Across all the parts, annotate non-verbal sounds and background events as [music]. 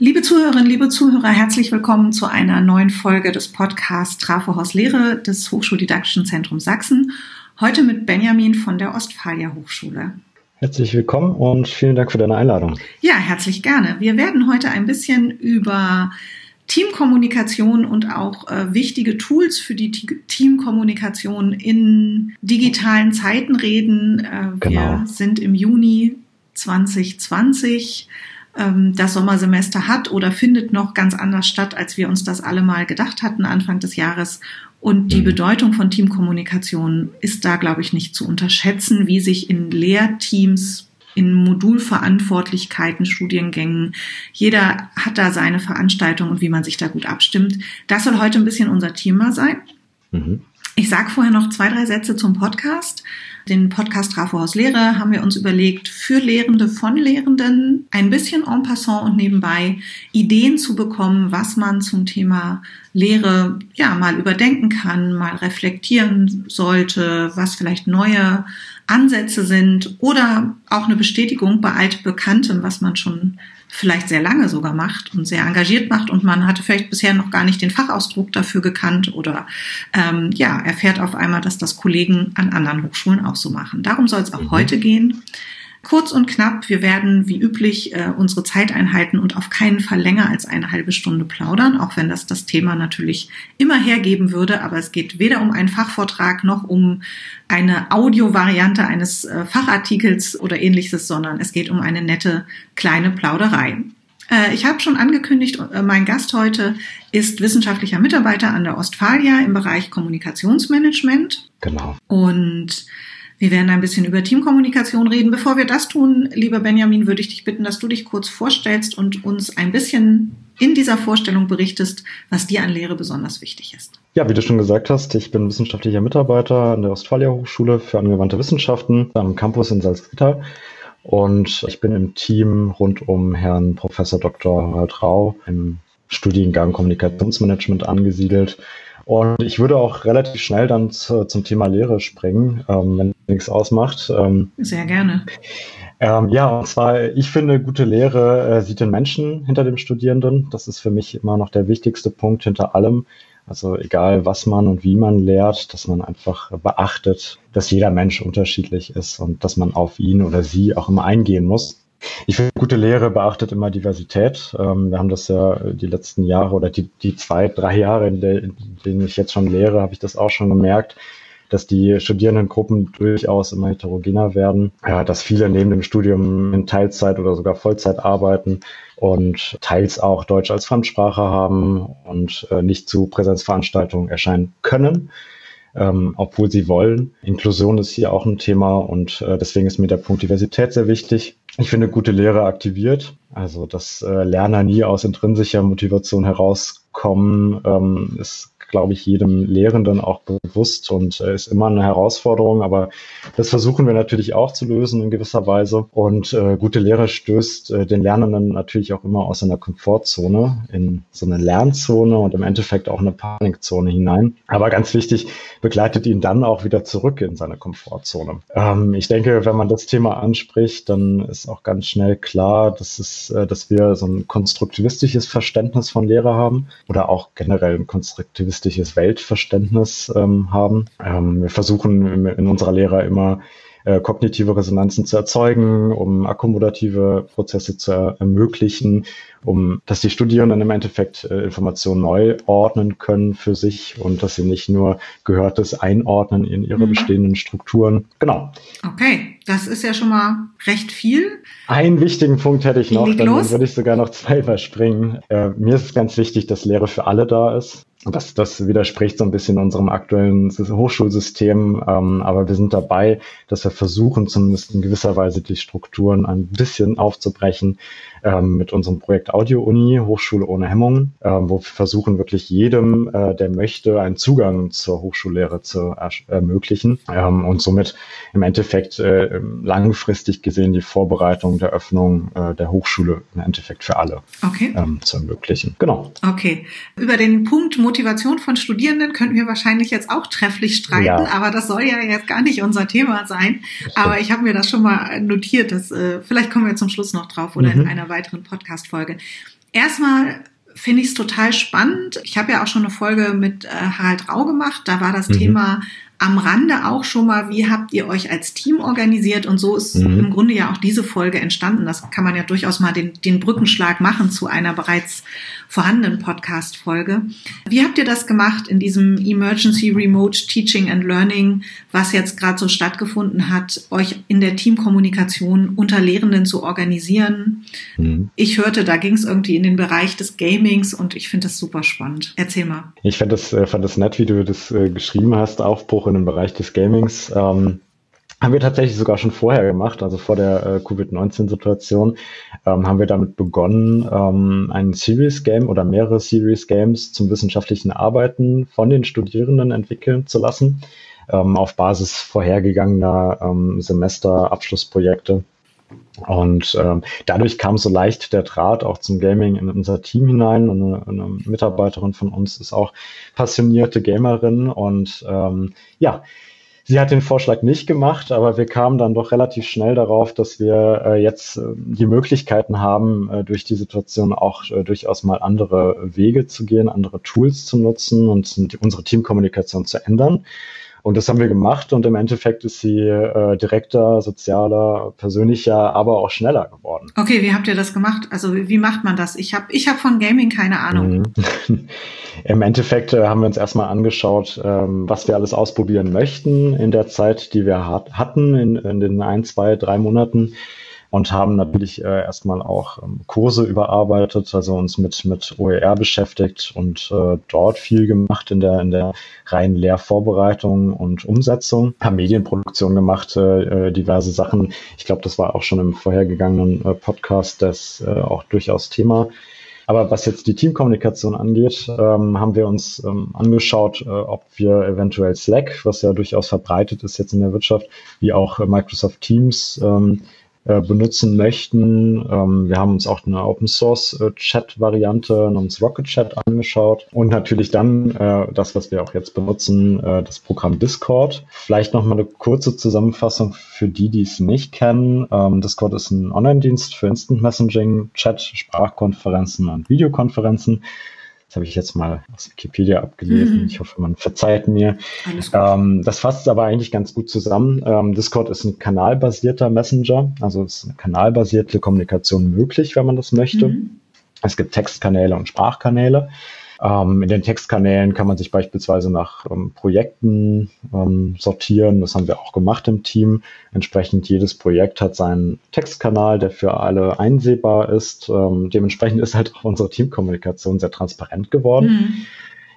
Liebe Zuhörerinnen, liebe Zuhörer, herzlich willkommen zu einer neuen Folge des Podcasts Trafohaus Lehre des Hochschuldidaktischen Zentrums Sachsen. Heute mit Benjamin von der Ostfalia Hochschule. Herzlich willkommen und vielen Dank für deine Einladung. Ja, herzlich gerne. Wir werden heute ein bisschen über Teamkommunikation und auch äh, wichtige Tools für die Teamkommunikation in digitalen Zeiten reden. Äh, genau. Wir sind im Juni 2020 ähm, das Sommersemester hat oder findet noch ganz anders statt, als wir uns das alle mal gedacht hatten Anfang des Jahres. Und die mhm. Bedeutung von Teamkommunikation ist da, glaube ich, nicht zu unterschätzen, wie sich in Lehrteams in Modulverantwortlichkeiten, Studiengängen. Jeder hat da seine Veranstaltung und wie man sich da gut abstimmt. Das soll heute ein bisschen unser Thema sein. Mhm. Ich sage vorher noch zwei, drei Sätze zum Podcast. Den Podcast Trafo aus Lehre haben wir uns überlegt, für Lehrende von Lehrenden ein bisschen en passant und nebenbei Ideen zu bekommen, was man zum Thema Lehre ja mal überdenken kann, mal reflektieren sollte, was vielleicht neue Ansätze sind oder auch eine Bestätigung bei altbekanntem, was man schon vielleicht sehr lange sogar macht und sehr engagiert macht und man hatte vielleicht bisher noch gar nicht den Fachausdruck dafür gekannt oder ähm, ja, erfährt auf einmal, dass das Kollegen an anderen Hochschulen auch so machen. Darum soll es auch mhm. heute gehen. Kurz und knapp, wir werden wie üblich äh, unsere Zeit einhalten und auf keinen Fall länger als eine halbe Stunde plaudern, auch wenn das das Thema natürlich immer hergeben würde. Aber es geht weder um einen Fachvortrag noch um eine Audiovariante eines äh, Fachartikels oder ähnliches, sondern es geht um eine nette kleine Plauderei. Äh, ich habe schon angekündigt, äh, mein Gast heute ist wissenschaftlicher Mitarbeiter an der Ostfalia im Bereich Kommunikationsmanagement. Genau. Und wir werden ein bisschen über Teamkommunikation reden. Bevor wir das tun, lieber Benjamin, würde ich dich bitten, dass du dich kurz vorstellst und uns ein bisschen in dieser Vorstellung berichtest, was dir an Lehre besonders wichtig ist. Ja, wie du schon gesagt hast, ich bin wissenschaftlicher Mitarbeiter an der Ostfalia Hochschule für angewandte Wissenschaften am Campus in Salzgitter. Und ich bin im Team rund um Herrn Professor Dr. Harald Rau im Studiengang Kommunikationsmanagement angesiedelt. Und ich würde auch relativ schnell dann zu, zum Thema Lehre springen, ähm, wenn nichts ausmacht. Ähm, Sehr gerne. Ähm, ja, und zwar, ich finde, gute Lehre äh, sieht den Menschen hinter dem Studierenden. Das ist für mich immer noch der wichtigste Punkt hinter allem. Also egal, was man und wie man lehrt, dass man einfach beachtet, dass jeder Mensch unterschiedlich ist und dass man auf ihn oder sie auch immer eingehen muss. Ich finde, gute Lehre beachtet immer Diversität. Ähm, wir haben das ja die letzten Jahre oder die, die zwei, drei Jahre, in, denen ich jetzt schon lehre, habe ich das auch schon gemerkt, dass die Studierendengruppen durchaus immer heterogener werden, ja, dass viele neben dem Studium in Teilzeit oder sogar Vollzeit arbeiten und teils auch Deutsch als Fremdsprache haben und äh, nicht zu Präsenzveranstaltungen erscheinen können ähm, obwohl sie wollen. Inklusion ist hier auch ein Thema und äh, deswegen ist mir der Punkt Diversität sehr wichtig. Ich finde, gute Lehre aktiviert, also dass äh, Lerner nie aus intrinsischer Motivation herauskommen, ähm, ist glaube ich, jedem Lehrenden auch bewusst und äh, ist immer eine Herausforderung, aber das versuchen wir natürlich auch zu lösen in gewisser Weise. Und äh, gute Lehre stößt äh, den Lernenden natürlich auch immer aus einer Komfortzone in so eine Lernzone und im Endeffekt auch eine Panikzone hinein. Aber ganz wichtig, begleitet ihn dann auch wieder zurück in seine Komfortzone. Ähm, ich denke, wenn man das Thema anspricht, dann ist auch ganz schnell klar, dass, es, äh, dass wir so ein konstruktivistisches Verständnis von Lehre haben oder auch generell ein konstruktivistisches realistisches Weltverständnis ähm, haben. Ähm, wir versuchen in unserer Lehre immer äh, kognitive Resonanzen zu erzeugen, um akkomodative Prozesse zu ermöglichen, um dass die Studierenden im Endeffekt äh, Informationen neu ordnen können für sich und dass sie nicht nur Gehörtes einordnen in ihre mhm. bestehenden Strukturen. Genau. Okay, das ist ja schon mal recht viel. Einen wichtigen Punkt hätte ich noch, dann würde ich sogar noch zwei überspringen. Äh, mir ist es ganz wichtig, dass Lehre für alle da ist. Das, das widerspricht so ein bisschen unserem aktuellen Hochschulsystem, ähm, aber wir sind dabei, dass wir versuchen, zumindest in gewisser Weise die Strukturen ein bisschen aufzubrechen, ähm, mit unserem Projekt Audio Uni, Hochschule ohne Hemmungen, ähm, wo wir versuchen, wirklich jedem, äh, der möchte, einen Zugang zur Hochschullehre zu ermöglichen ähm, und somit im Endeffekt äh, langfristig gesehen die Vorbereitung der Öffnung äh, der Hochschule im Endeffekt für alle okay. ähm, zu ermöglichen. Genau. Okay. Über den Punkt Motivation von Studierenden könnten wir wahrscheinlich jetzt auch trefflich streiten, ja. aber das soll ja jetzt gar nicht unser Thema sein. Aber ich habe mir das schon mal notiert, dass äh, vielleicht kommen wir zum Schluss noch drauf oder mhm. in einer weiteren Podcast-Folge. Erstmal finde ich es total spannend. Ich habe ja auch schon eine Folge mit äh, Harald Rau gemacht. Da war das mhm. Thema am Rande auch schon mal, wie habt ihr euch als Team organisiert? Und so ist mhm. im Grunde ja auch diese Folge entstanden. Das kann man ja durchaus mal den, den Brückenschlag machen zu einer bereits vorhandenen Podcast-Folge. Wie habt ihr das gemacht in diesem Emergency Remote Teaching and Learning, was jetzt gerade so stattgefunden hat, euch in der Teamkommunikation unter Lehrenden zu organisieren? Mhm. Ich hörte, da ging es irgendwie in den Bereich des Gamings und ich finde das super spannend. Erzähl mal. Ich fand das, äh, fand das nett, wie du das äh, geschrieben hast, Aufbruch in den Bereich des Gamings. Ähm, haben wir tatsächlich sogar schon vorher gemacht, also vor der äh, Covid-19-Situation, ähm, haben wir damit begonnen, ähm, ein Series Game oder mehrere Series Games zum wissenschaftlichen Arbeiten von den Studierenden entwickeln zu lassen, ähm, auf Basis vorhergegangener ähm, Semesterabschlussprojekte. Und ähm, dadurch kam so leicht der Draht auch zum Gaming in unser Team hinein. Und eine, eine Mitarbeiterin von uns ist auch passionierte Gamerin. Und ähm, ja, sie hat den Vorschlag nicht gemacht, aber wir kamen dann doch relativ schnell darauf, dass wir äh, jetzt äh, die Möglichkeiten haben, äh, durch die Situation auch äh, durchaus mal andere Wege zu gehen, andere Tools zu nutzen und unsere Teamkommunikation zu ändern. Und das haben wir gemacht und im Endeffekt ist sie äh, direkter, sozialer, persönlicher, aber auch schneller geworden. Okay, wie habt ihr das gemacht? Also wie, wie macht man das? Ich habe ich hab von Gaming keine Ahnung. Mhm. [laughs] Im Endeffekt äh, haben wir uns erstmal angeschaut, ähm, was wir alles ausprobieren möchten in der Zeit, die wir hat, hatten, in, in den ein, zwei, drei Monaten und haben natürlich äh, erstmal auch ähm, Kurse überarbeitet, also uns mit, mit OER beschäftigt und äh, dort viel gemacht in der, in der reinen Lehrvorbereitung und Umsetzung, haben Medienproduktion gemacht, äh, äh diverse Sachen. Ich glaube, das war auch schon im vorhergegangenen äh, Podcast das äh, auch durchaus Thema. Aber was jetzt die Teamkommunikation angeht, ähm, haben wir uns ähm, angeschaut, äh, ob wir eventuell Slack, was ja durchaus verbreitet ist jetzt in der Wirtschaft, wie auch äh, Microsoft Teams ähm, äh, benutzen möchten. Ähm, wir haben uns auch eine Open Source äh, Chat Variante namens Rocket Chat angeschaut und natürlich dann äh, das, was wir auch jetzt benutzen, äh, das Programm Discord. Vielleicht noch mal eine kurze Zusammenfassung für die, die es nicht kennen. Ähm, Discord ist ein Online-Dienst für Instant Messaging, Chat, Sprachkonferenzen und Videokonferenzen. Das habe ich jetzt mal aus Wikipedia abgelesen. Mhm. Ich hoffe, man verzeiht mir. Ähm, das fasst aber eigentlich ganz gut zusammen. Ähm, Discord ist ein kanalbasierter Messenger, also ist eine kanalbasierte Kommunikation möglich, wenn man das möchte. Mhm. Es gibt Textkanäle und Sprachkanäle. Ähm, in den Textkanälen kann man sich beispielsweise nach ähm, Projekten ähm, sortieren. Das haben wir auch gemacht im Team. Entsprechend jedes Projekt hat seinen Textkanal, der für alle einsehbar ist. Ähm, dementsprechend ist halt auch unsere Teamkommunikation sehr transparent geworden. Mhm.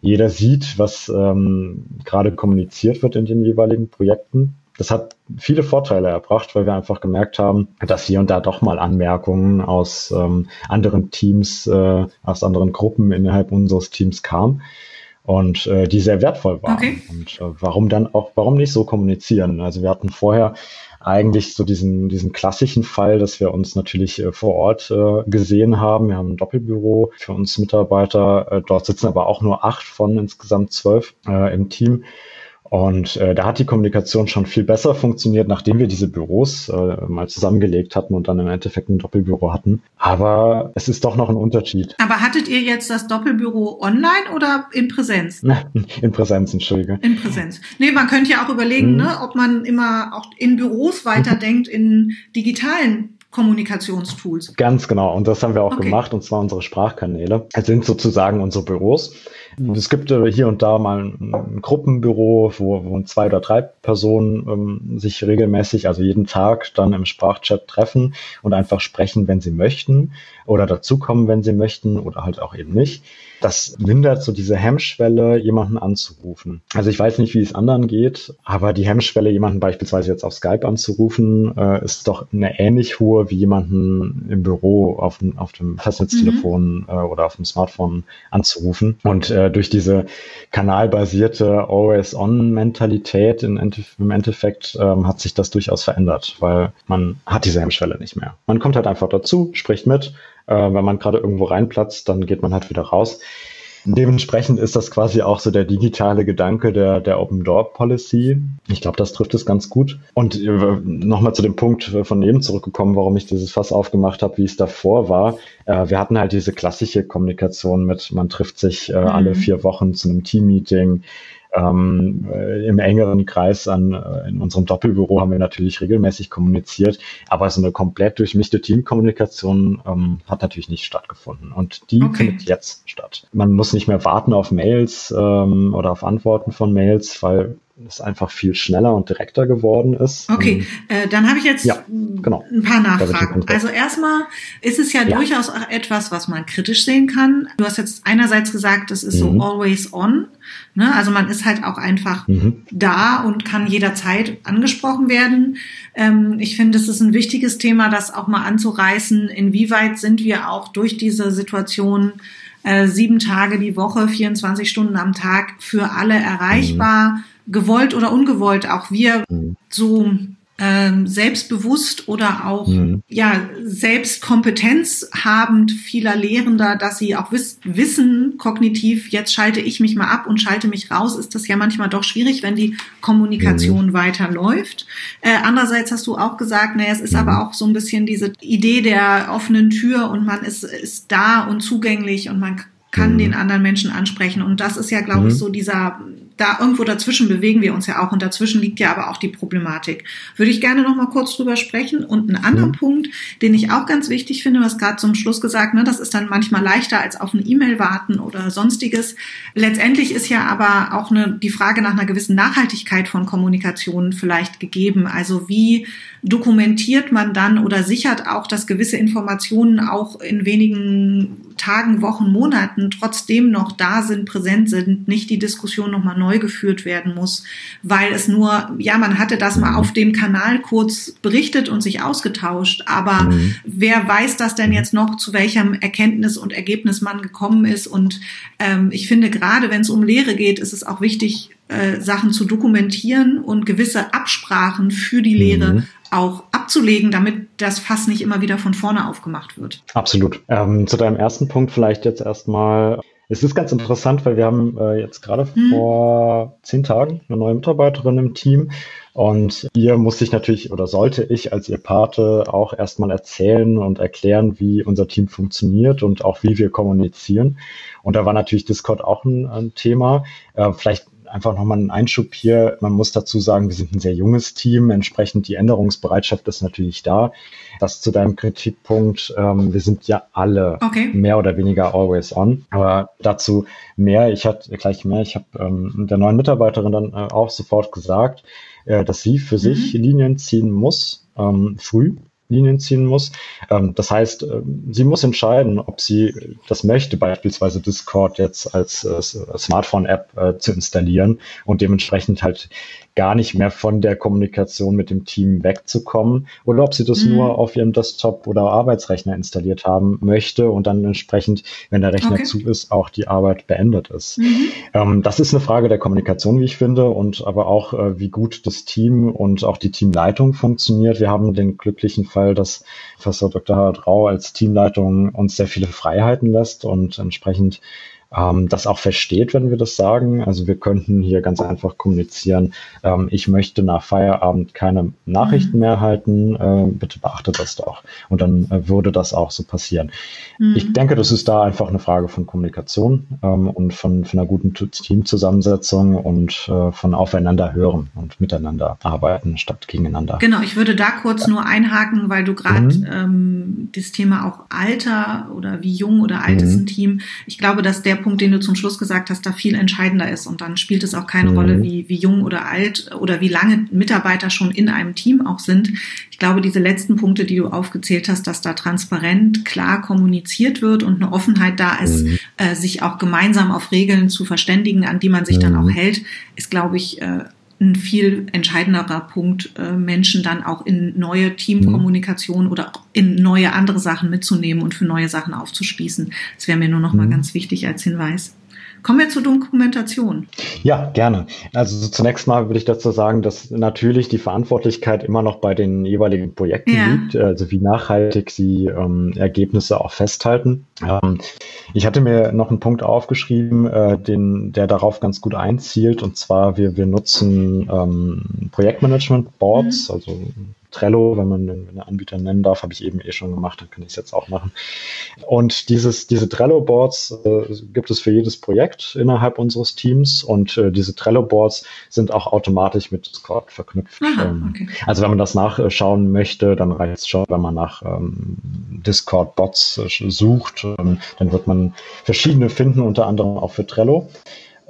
Jeder sieht, was ähm, gerade kommuniziert wird in den jeweiligen Projekten das hat viele Vorteile erbracht, weil wir einfach gemerkt haben, dass hier und da doch mal Anmerkungen aus ähm, anderen Teams, äh, aus anderen Gruppen innerhalb unseres Teams kamen und äh, die sehr wertvoll waren. Okay. Und äh, warum dann auch, warum nicht so kommunizieren? Also wir hatten vorher eigentlich so diesen, diesen klassischen Fall, dass wir uns natürlich äh, vor Ort äh, gesehen haben. Wir haben ein Doppelbüro für uns Mitarbeiter. Äh, dort sitzen aber auch nur acht von insgesamt zwölf äh, im Team. Und äh, da hat die Kommunikation schon viel besser funktioniert, nachdem wir diese Büros äh, mal zusammengelegt hatten und dann im Endeffekt ein Doppelbüro hatten. Aber es ist doch noch ein Unterschied. Aber hattet ihr jetzt das Doppelbüro online oder in Präsenz? [laughs] in Präsenz, entschuldige. In Präsenz. Nee, man könnte ja auch überlegen, mhm. ne, ob man immer auch in Büros weiterdenkt, in digitalen Kommunikationstools. Ganz genau. Und das haben wir auch okay. gemacht, und zwar unsere Sprachkanäle. Es sind sozusagen unsere Büros. Es gibt äh, hier und da mal ein, ein Gruppenbüro, wo, wo zwei oder drei Personen ähm, sich regelmäßig, also jeden Tag dann im Sprachchat treffen und einfach sprechen, wenn sie möchten oder dazukommen, wenn sie möchten oder halt auch eben nicht das mindert so diese Hemmschwelle, jemanden anzurufen. Also ich weiß nicht, wie es anderen geht, aber die Hemmschwelle, jemanden beispielsweise jetzt auf Skype anzurufen, äh, ist doch eine ähnlich hohe wie jemanden im Büro auf, auf dem Festnetztelefon mhm. äh, oder auf dem Smartphone anzurufen. Und äh, durch diese kanalbasierte Always-On-Mentalität im Endeffekt ähm, hat sich das durchaus verändert, weil man hat diese Hemmschwelle nicht mehr. Man kommt halt einfach dazu, spricht mit, äh, wenn man gerade irgendwo reinplatzt, dann geht man halt wieder raus. Dementsprechend ist das quasi auch so der digitale Gedanke der, der Open Door Policy. Ich glaube, das trifft es ganz gut. Und äh, nochmal zu dem Punkt von eben zurückgekommen, warum ich dieses Fass aufgemacht habe, wie es davor war. Äh, wir hatten halt diese klassische Kommunikation mit, man trifft sich äh, mhm. alle vier Wochen zu einem Team-Meeting ähm, äh, Im engeren Kreis an, äh, in unserem Doppelbüro haben wir natürlich regelmäßig kommuniziert, aber so eine komplett durchmischte Teamkommunikation ähm, hat natürlich nicht stattgefunden. Und die okay. findet jetzt statt. Man muss nicht mehr warten auf Mails ähm, oder auf Antworten von Mails, weil es einfach viel schneller und direkter geworden ist. Okay, ähm, äh, dann habe ich jetzt ja, genau. ein paar Nachfragen. Also erstmal ist es ja, ja, durchaus auch etwas, was man kritisch sehen kann. Du hast jetzt einerseits gesagt, es ist mhm. so always on. Ne? Also man ist halt auch einfach mhm. da und kann jederzeit angesprochen werden. Ähm, ich finde, es ist ein wichtiges Thema, das auch mal anzureißen. Inwieweit sind wir auch durch diese Situation äh, sieben Tage die Woche, 24 Stunden am Tag für alle erreichbar? Mhm gewollt oder ungewollt auch wir mhm. so ähm, selbstbewusst oder auch mhm. ja Selbstkompetenz habend vieler Lehrender, dass sie auch wiss wissen kognitiv, jetzt schalte ich mich mal ab und schalte mich raus, ist das ja manchmal doch schwierig, wenn die Kommunikation mhm. weiterläuft. Äh, andererseits hast du auch gesagt, naja, es ist mhm. aber auch so ein bisschen diese Idee der offenen Tür und man ist, ist da und zugänglich und man kann mhm. den anderen Menschen ansprechen. Und das ist ja, glaube ich, mhm. so dieser da irgendwo dazwischen bewegen wir uns ja auch und dazwischen liegt ja aber auch die Problematik. Würde ich gerne noch mal kurz drüber sprechen und einen anderen mhm. Punkt, den ich auch ganz wichtig finde, was gerade zum Schluss gesagt, ne, das ist dann manchmal leichter als auf eine E-Mail warten oder sonstiges. Letztendlich ist ja aber auch eine, die Frage nach einer gewissen Nachhaltigkeit von Kommunikation vielleicht gegeben. Also wie dokumentiert man dann oder sichert auch, dass gewisse Informationen auch in wenigen Tagen, Wochen, Monaten trotzdem noch da sind, präsent sind, nicht die Diskussion nochmal neu geführt werden muss, weil es nur, ja, man hatte das mal auf dem Kanal kurz berichtet und sich ausgetauscht, aber mhm. wer weiß das denn jetzt noch, zu welchem Erkenntnis und Ergebnis man gekommen ist und ähm, ich finde gerade, wenn es um Lehre geht, ist es auch wichtig, äh, Sachen zu dokumentieren und gewisse Absprachen für die Lehre mhm auch abzulegen, damit das Fass nicht immer wieder von vorne aufgemacht wird. Absolut. Ähm, zu deinem ersten Punkt vielleicht jetzt erstmal. Es ist ganz interessant, weil wir haben äh, jetzt gerade hm. vor zehn Tagen eine neue Mitarbeiterin im Team und ihr muss ich natürlich oder sollte ich als ihr Pate auch erstmal erzählen und erklären, wie unser Team funktioniert und auch wie wir kommunizieren. Und da war natürlich Discord auch ein, ein Thema. Äh, vielleicht einfach nochmal einen Einschub hier. Man muss dazu sagen, wir sind ein sehr junges Team. Entsprechend die Änderungsbereitschaft ist natürlich da. Das zu deinem Kritikpunkt. Ähm, wir sind ja alle okay. mehr oder weniger always on. Aber dazu mehr. Ich hatte gleich mehr. Ich habe ähm, der neuen Mitarbeiterin dann äh, auch sofort gesagt, äh, dass sie für mhm. sich Linien ziehen muss, ähm, früh Linien ziehen muss. Ähm, das heißt, äh, sie muss entscheiden, ob sie das möchte, beispielsweise Discord jetzt als äh, Smartphone-App äh, zu installieren und dementsprechend halt gar nicht mehr von der Kommunikation mit dem Team wegzukommen oder ob sie das mhm. nur auf ihrem Desktop oder Arbeitsrechner installiert haben möchte und dann entsprechend, wenn der Rechner okay. zu ist, auch die Arbeit beendet ist. Mhm. Ähm, das ist eine Frage der Kommunikation, wie ich finde, und aber auch, wie gut das Team und auch die Teamleitung funktioniert. Wir haben den glücklichen Fall, dass Professor Dr. Harald Rau als Teamleitung uns sehr viele Freiheiten lässt und entsprechend ähm, das auch versteht, wenn wir das sagen. Also wir könnten hier ganz einfach kommunizieren, ähm, ich möchte nach Feierabend keine Nachrichten mhm. mehr halten, äh, bitte beachtet das doch. Und dann äh, würde das auch so passieren. Mhm. Ich denke, das ist da einfach eine Frage von Kommunikation ähm, und von, von einer guten Teamzusammensetzung und äh, von aufeinander hören und miteinander arbeiten statt gegeneinander. Genau, ich würde da kurz nur einhaken, weil du gerade mhm. ähm, das Thema auch Alter oder wie jung oder alt ist mhm. ein Team. Ich glaube, dass der Punkt, den du zum Schluss gesagt hast, da viel entscheidender ist. Und dann spielt es auch keine mhm. Rolle, wie, wie jung oder alt oder wie lange Mitarbeiter schon in einem Team auch sind. Ich glaube, diese letzten Punkte, die du aufgezählt hast, dass da transparent, klar kommuniziert wird und eine Offenheit da ist, mhm. äh, sich auch gemeinsam auf Regeln zu verständigen, an die man sich mhm. dann auch hält, ist, glaube ich, äh, ein viel entscheidenderer Punkt, äh, Menschen dann auch in neue Teamkommunikation mhm. oder in neue andere Sachen mitzunehmen und für neue Sachen aufzuschließen. Das wäre mir nur noch mal mhm. ganz wichtig als Hinweis. Kommen wir zur Dokumentation. Ja, gerne. Also zunächst mal würde ich dazu sagen, dass natürlich die Verantwortlichkeit immer noch bei den jeweiligen Projekten ja. liegt, also wie nachhaltig sie ähm, Ergebnisse auch festhalten. Ähm, ich hatte mir noch einen Punkt aufgeschrieben, äh, den, der darauf ganz gut einzielt, und zwar wir, wir nutzen ähm, Projektmanagement-Boards, mhm. also Trello, wenn man den, Anbieter nennen darf, habe ich eben eh schon gemacht, dann kann ich es jetzt auch machen. Und dieses, diese Trello-Boards äh, gibt es für jedes Projekt innerhalb unseres Teams und äh, diese Trello-Boards sind auch automatisch mit Discord verknüpft. Aha, ähm, okay. Also wenn man das nachschauen möchte, dann reicht es schon, wenn man nach ähm, Discord-Bots äh, sucht, ähm, dann wird man verschiedene finden, unter anderem auch für Trello.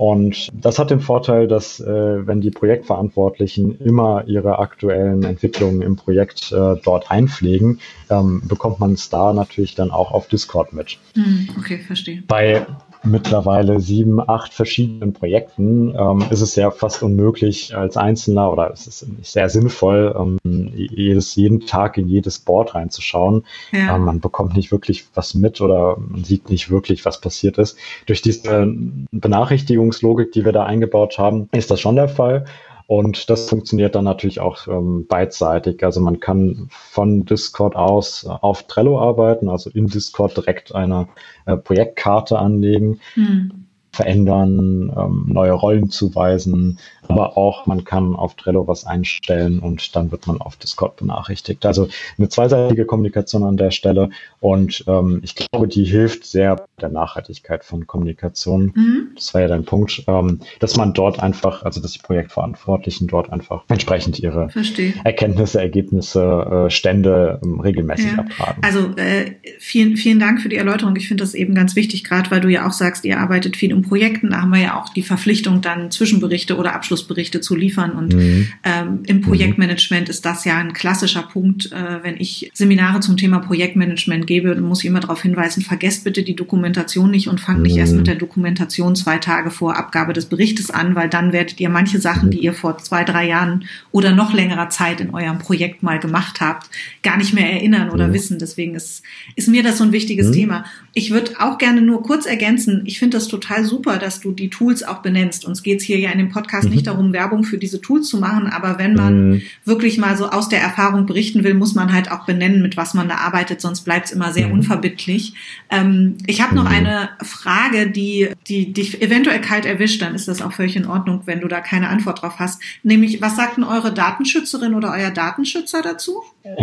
Und das hat den Vorteil, dass äh, wenn die Projektverantwortlichen immer ihre aktuellen Entwicklungen im Projekt äh, dort einpflegen, ähm, bekommt man es da natürlich dann auch auf Discord mit. Hm, okay, verstehe. Bei mittlerweile sieben, acht verschiedenen Projekten ähm, ist es ja fast unmöglich als Einzelner oder es ist nicht sehr sinnvoll, ähm, jedes, jeden Tag in jedes Board reinzuschauen. Ja. Ähm, man bekommt nicht wirklich was mit oder man sieht nicht wirklich, was passiert ist. Durch diese Benachrichtigungslogik, die wir da eingebaut haben, ist das schon der Fall. Und das funktioniert dann natürlich auch ähm, beidseitig. Also man kann von Discord aus auf Trello arbeiten, also in Discord direkt eine äh, Projektkarte anlegen. Hm verändern, ähm, neue Rollen zuweisen, aber auch man kann auf Trello was einstellen und dann wird man auf Discord benachrichtigt. Also eine zweiseitige Kommunikation an der Stelle und ähm, ich glaube, die hilft sehr der Nachhaltigkeit von Kommunikation. Mhm. Das war ja dein Punkt, ähm, dass man dort einfach, also dass die Projektverantwortlichen dort einfach entsprechend ihre Verstehe. Erkenntnisse, Ergebnisse, äh, Stände ähm, regelmäßig ja. abfragen. Also äh, vielen, vielen Dank für die Erläuterung. Ich finde das eben ganz wichtig, gerade weil du ja auch sagst, ihr arbeitet viel im Projekten, da haben wir ja auch die Verpflichtung, dann Zwischenberichte oder Abschlussberichte zu liefern. Und mhm. ähm, im mhm. Projektmanagement ist das ja ein klassischer Punkt. Äh, wenn ich Seminare zum Thema Projektmanagement gebe, dann muss ich immer darauf hinweisen, vergesst bitte die Dokumentation nicht und fangt mhm. nicht erst mit der Dokumentation zwei Tage vor Abgabe des Berichtes an, weil dann werdet ihr manche Sachen, mhm. die ihr vor zwei, drei Jahren oder noch längerer Zeit in eurem Projekt mal gemacht habt, gar nicht mehr erinnern oder mhm. wissen. Deswegen ist, ist mir das so ein wichtiges mhm. Thema. Ich würde auch gerne nur kurz ergänzen, ich finde das total super, dass du die Tools auch benennst. Uns geht es hier ja in dem Podcast mhm. nicht darum, Werbung für diese Tools zu machen, aber wenn man mhm. wirklich mal so aus der Erfahrung berichten will, muss man halt auch benennen, mit was man da arbeitet, sonst bleibt es immer sehr mhm. unverbindlich. Ähm, ich habe noch mhm. eine Frage, die, die dich eventuell kalt erwischt, dann ist das auch völlig in Ordnung, wenn du da keine Antwort drauf hast. Nämlich, was sagt denn eure Datenschützerin oder euer Datenschützer dazu? [laughs]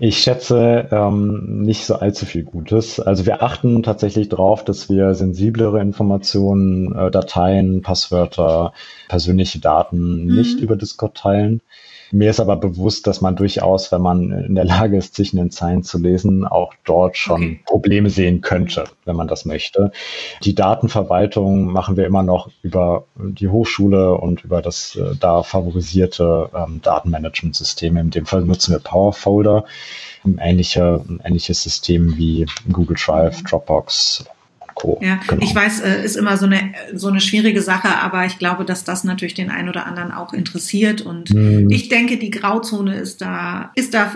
Ich schätze ähm, nicht so allzu viel Gutes. Also wir achten tatsächlich darauf, dass wir sensiblere Informationen, äh, Dateien, Passwörter, persönliche Daten mhm. nicht über Discord teilen. Mir ist aber bewusst, dass man durchaus, wenn man in der Lage ist, zwischen den Zeilen zu lesen, auch dort schon okay. Probleme sehen könnte, wenn man das möchte. Die Datenverwaltung machen wir immer noch über die Hochschule und über das äh, da favorisierte ähm, Datenmanagementsystem. In dem Fall nutzen wir Powerfolder, ähnliche, ein ähnliches System wie Google Drive, Dropbox Co. Ja, genau. ich weiß, äh, ist immer so eine, so eine schwierige Sache, aber ich glaube, dass das natürlich den einen oder anderen auch interessiert. Und mhm. ich denke, die Grauzone ist da, ist da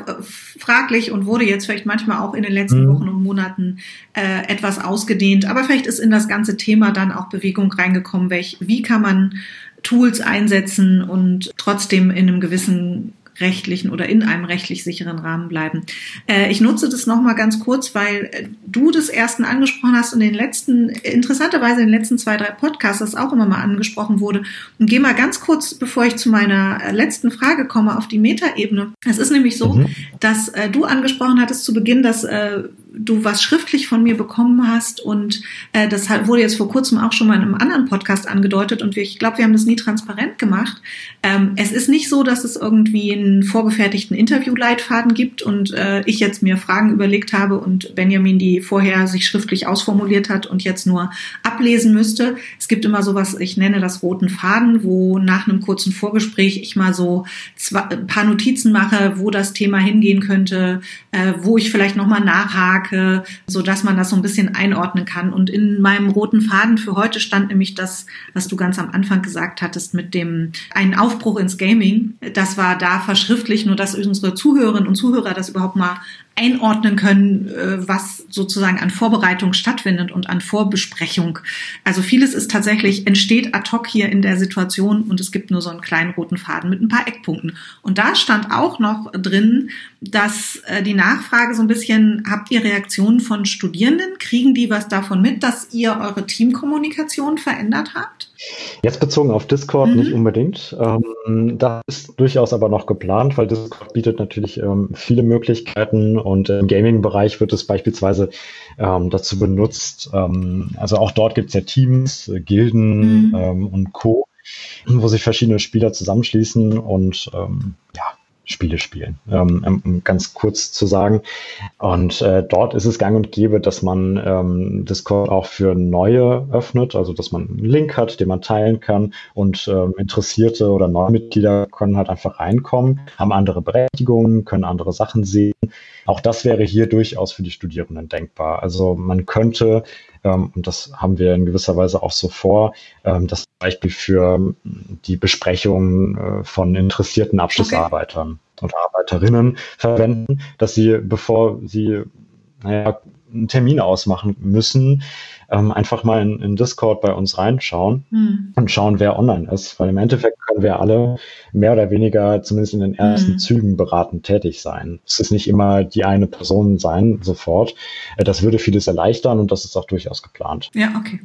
fraglich und wurde jetzt vielleicht manchmal auch in den letzten mhm. Wochen und Monaten äh, etwas ausgedehnt. Aber vielleicht ist in das ganze Thema dann auch Bewegung reingekommen. Welch, wie kann man Tools einsetzen und trotzdem in einem gewissen rechtlichen oder in einem rechtlich sicheren Rahmen bleiben. Äh, ich nutze das nochmal ganz kurz, weil äh, du das ersten angesprochen hast und in den letzten, interessanterweise in den letzten zwei, drei Podcasts das auch immer mal angesprochen wurde. Und gehe mal ganz kurz, bevor ich zu meiner äh, letzten Frage komme, auf die Metaebene. Es ist nämlich so, mhm. dass äh, du angesprochen hattest zu Beginn, dass äh, du was schriftlich von mir bekommen hast und äh, das wurde jetzt vor kurzem auch schon mal in einem anderen Podcast angedeutet und wir, ich glaube, wir haben das nie transparent gemacht. Ähm, es ist nicht so, dass es irgendwie vorgefertigten Interviewleitfaden gibt und äh, ich jetzt mir Fragen überlegt habe und Benjamin die vorher sich schriftlich ausformuliert hat und jetzt nur ablesen müsste. Es gibt immer sowas, ich nenne das roten Faden, wo nach einem kurzen Vorgespräch ich mal so zwei, ein paar Notizen mache, wo das Thema hingehen könnte, äh, wo ich vielleicht nochmal nachhake so dass man das so ein bisschen einordnen kann. Und in meinem roten Faden für heute stand nämlich das, was du ganz am Anfang gesagt hattest mit dem einen Aufbruch ins Gaming. Das war da verschriftlich, nur dass unsere Zuhörerinnen und Zuhörer das überhaupt mal einordnen können, äh, was sozusagen an Vorbereitung stattfindet und an Vorbesprechung. Also vieles ist tatsächlich, entsteht ad hoc hier in der Situation und es gibt nur so einen kleinen roten Faden mit ein paar Eckpunkten. Und da stand auch noch drin, dass äh, die Nachfrage so ein bisschen, habt ihr Reaktionen von Studierenden? Kriegen die was davon mit, dass ihr eure Teamkommunikation verändert habt? Jetzt bezogen auf Discord mhm. nicht unbedingt. Ähm, das ist durchaus aber noch geplant, weil Discord bietet natürlich ähm, viele Möglichkeiten und im Gaming-Bereich wird es beispielsweise ähm, dazu benutzt. Ähm, also auch dort gibt es ja Teams, äh, Gilden mhm. Ähm, und Co., wo sich verschiedene Spieler zusammenschließen und ähm, ja, Spiele spielen, ähm, um ganz kurz zu sagen. Und äh, dort ist es gang und gäbe, dass man ähm, Discord auch für neue öffnet, also dass man einen Link hat, den man teilen kann und ähm, Interessierte oder Neumitglieder können halt einfach reinkommen, haben andere Berechtigungen, können andere Sachen sehen. Auch das wäre hier durchaus für die Studierenden denkbar. Also man könnte und das haben wir in gewisser Weise auch so vor, ähm, das Beispiel für ähm, die Besprechung äh, von interessierten Abschlussarbeitern okay. und Arbeiterinnen verwenden, dass sie, bevor sie naja, einen Termin ausmachen müssen, ähm, einfach mal in, in, Discord bei uns reinschauen hm. und schauen, wer online ist. Weil im Endeffekt können wir alle mehr oder weniger zumindest in den ersten hm. Zügen beratend tätig sein. Es ist nicht immer die eine Person sein sofort. Äh, das würde vieles erleichtern und das ist auch durchaus geplant. Ja, okay.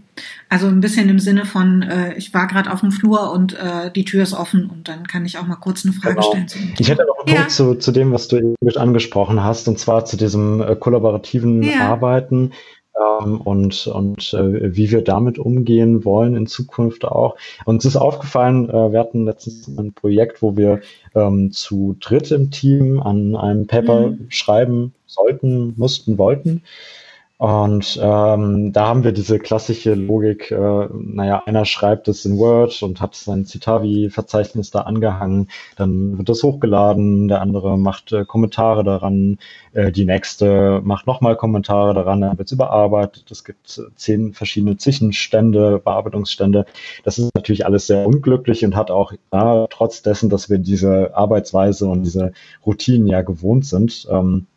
Also ein bisschen im Sinne von, äh, ich war gerade auf dem Flur und äh, die Tür ist offen und dann kann ich auch mal kurz eine Frage genau. stellen. Ich hätte noch einen ja. Punkt zu, zu dem, was du angesprochen hast, und zwar zu diesem äh, kollaborativen ja. Arbeiten ähm, und, und äh, wie wir damit umgehen wollen in Zukunft auch. Uns ist aufgefallen, äh, wir hatten letztens ein Projekt, wo wir ähm, zu dritt im Team an einem Paper mhm. schreiben sollten, mussten, wollten. Und ähm, da haben wir diese klassische Logik, äh, naja, einer schreibt es in Word und hat sein Citavi-Verzeichnis da angehangen, dann wird das hochgeladen, der andere macht äh, Kommentare daran, äh, die nächste macht nochmal Kommentare daran, dann wird es überarbeitet, es gibt zehn verschiedene Zwischenstände, Bearbeitungsstände. Das ist natürlich alles sehr unglücklich und hat auch, ja, trotz dessen, dass wir diese Arbeitsweise und diese Routinen ja gewohnt sind, ähm,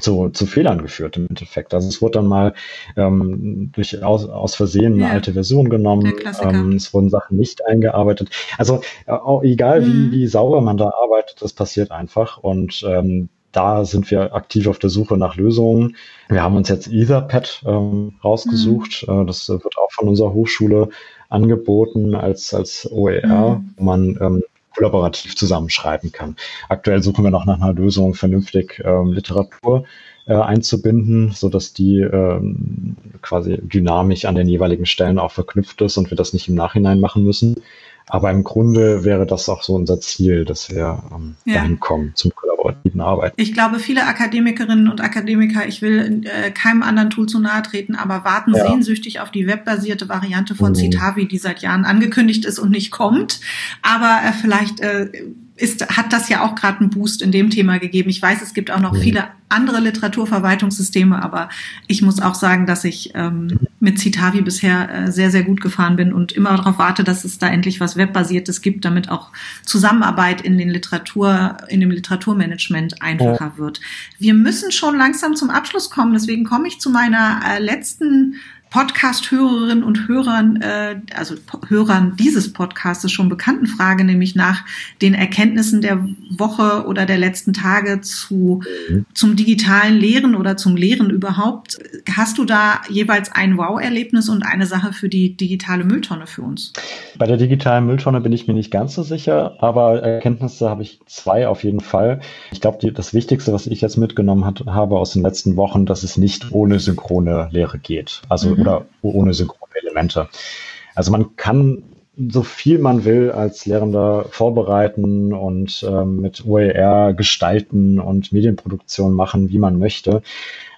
zu, zu Fehlern geführt im Endeffekt. Also es wurde dann mal ähm, durch aus, aus Versehen eine ja, alte Version genommen. Ähm, es wurden Sachen nicht eingearbeitet. Also äh, auch egal mhm. wie, wie sauber man da arbeitet, das passiert einfach. Und ähm, da sind wir aktiv auf der Suche nach Lösungen. Wir haben uns jetzt Etherpad ähm, rausgesucht. Mhm. Äh, das wird auch von unserer Hochschule angeboten als, als OER, mhm. wo man ähm, kollaborativ zusammenschreiben kann. Aktuell suchen wir noch nach einer Lösung, vernünftig ähm, Literatur äh, einzubinden, so dass die ähm, quasi dynamisch an den jeweiligen Stellen auch verknüpft ist und wir das nicht im Nachhinein machen müssen. Aber im Grunde wäre das auch so unser Ziel, dass wir ähm, ja. dahin kommen zum kollaborativen Arbeiten. Ich glaube, viele Akademikerinnen und Akademiker, ich will äh, keinem anderen Tool zu nahe treten, aber warten ja. sehnsüchtig auf die webbasierte Variante von mhm. Citavi, die seit Jahren angekündigt ist und nicht kommt. Aber äh, vielleicht äh, ist, hat das ja auch gerade einen Boost in dem Thema gegeben. Ich weiß, es gibt auch noch mhm. viele andere Literaturverwaltungssysteme, aber ich muss auch sagen, dass ich ähm, mit Citavi bisher äh, sehr, sehr gut gefahren bin und immer darauf warte, dass es da endlich was Webbasiertes gibt, damit auch Zusammenarbeit in den Literatur, in dem Literaturmanagement einfacher ja. wird. Wir müssen schon langsam zum Abschluss kommen, deswegen komme ich zu meiner äh, letzten Podcast-Hörerinnen und Hörern, äh, also Hörern dieses Podcastes schon bekannten Frage, nämlich nach den Erkenntnissen der Woche oder der letzten Tage zu, mhm. zum digitalen Lehren oder zum Lehren überhaupt. Hast du da jeweils ein Wow-Erlebnis und eine Sache für die digitale Mülltonne für uns? Bei der digitalen Mülltonne bin ich mir nicht ganz so sicher, aber Erkenntnisse habe ich zwei auf jeden Fall. Ich glaube, das Wichtigste, was ich jetzt mitgenommen hat, habe aus den letzten Wochen, dass es nicht ohne synchrone Lehre geht. Also mhm oder ohne synchrone Elemente. Also man kann so viel man will als Lehrender vorbereiten und ähm, mit OER gestalten und Medienproduktion machen, wie man möchte.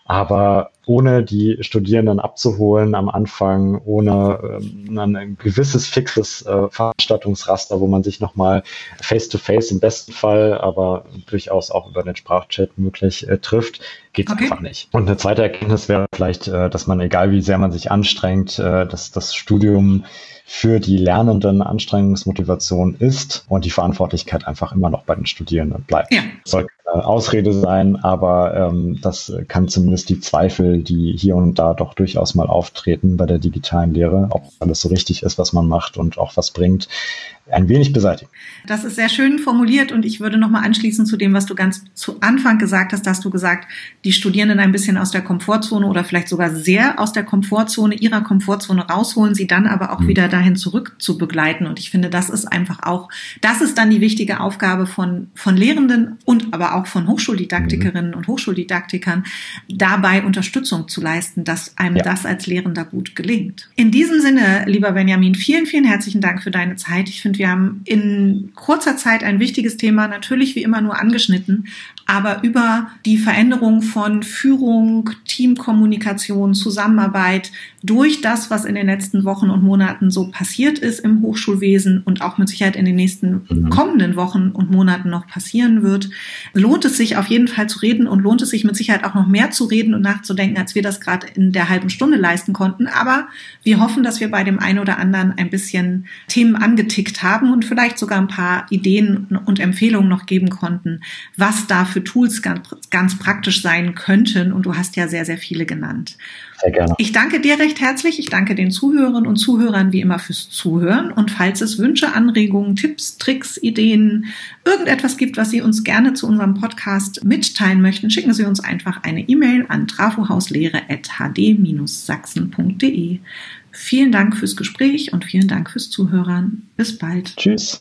Aber ohne die Studierenden abzuholen am Anfang, ohne ähm, ein gewisses fixes äh, Veranstaltungsraster, wo man sich nochmal face-to-face im besten Fall, aber durchaus auch über den Sprachchat möglich äh, trifft, geht okay. einfach nicht. Und eine zweite Erkenntnis wäre vielleicht, äh, dass man, egal wie sehr man sich anstrengt, äh, dass das Studium für die Lernenden Anstrengungsmotivation ist und die Verantwortlichkeit einfach immer noch bei den Studierenden bleibt. Ja. Soll keine Ausrede sein, aber ähm, das kann zumindest die Zweifel, die hier und da doch durchaus mal auftreten bei der digitalen Lehre, ob alles so richtig ist, was man macht und auch was bringt, ein wenig beseitigen. Das ist sehr schön formuliert und ich würde nochmal anschließen zu dem, was du ganz zu Anfang gesagt hast. Da hast du gesagt, die Studierenden ein bisschen aus der Komfortzone oder vielleicht sogar sehr aus der Komfortzone, ihrer Komfortzone rausholen, sie dann aber auch mhm. wieder dahin zurück zu begleiten. Und ich finde, das ist einfach auch, das ist dann die wichtige Aufgabe von, von Lehrenden und aber auch von Hochschuldidaktikerinnen mhm. und Hochschuldidaktikern, dabei Unterstützung zu leisten, dass einem ja. das als Lehrender gut gelingt. In diesem Sinne, lieber Benjamin, vielen, vielen herzlichen Dank für deine Zeit. Ich finde, wir haben in kurzer Zeit ein wichtiges Thema natürlich wie immer nur angeschnitten, aber über die Veränderung von Führung, Teamkommunikation, Zusammenarbeit durch das, was in den letzten Wochen und Monaten so passiert ist im Hochschulwesen und auch mit Sicherheit in den nächsten mhm. kommenden Wochen und Monaten noch passieren wird, lohnt es sich auf jeden Fall zu reden und lohnt es sich mit Sicherheit auch noch mehr zu reden und nachzudenken, als wir das gerade in der halben Stunde leisten konnten. Aber wir hoffen, dass wir bei dem einen oder anderen ein bisschen Themen angetickt haben und vielleicht sogar ein paar Ideen und Empfehlungen noch geben konnten, was da für Tools ganz, ganz praktisch sein könnten. Und du hast ja sehr, sehr viele genannt. Sehr gerne. Ich danke dir recht herzlich. Ich danke den Zuhörern und Zuhörern wie immer fürs Zuhören. Und falls es Wünsche, Anregungen, Tipps, Tricks, Ideen, irgendetwas gibt, was Sie uns gerne zu unserem Podcast mitteilen möchten, schicken Sie uns einfach eine E-Mail an trafohauslehre.hd-sachsen.de. Vielen Dank fürs Gespräch und vielen Dank fürs Zuhören. Bis bald. Tschüss.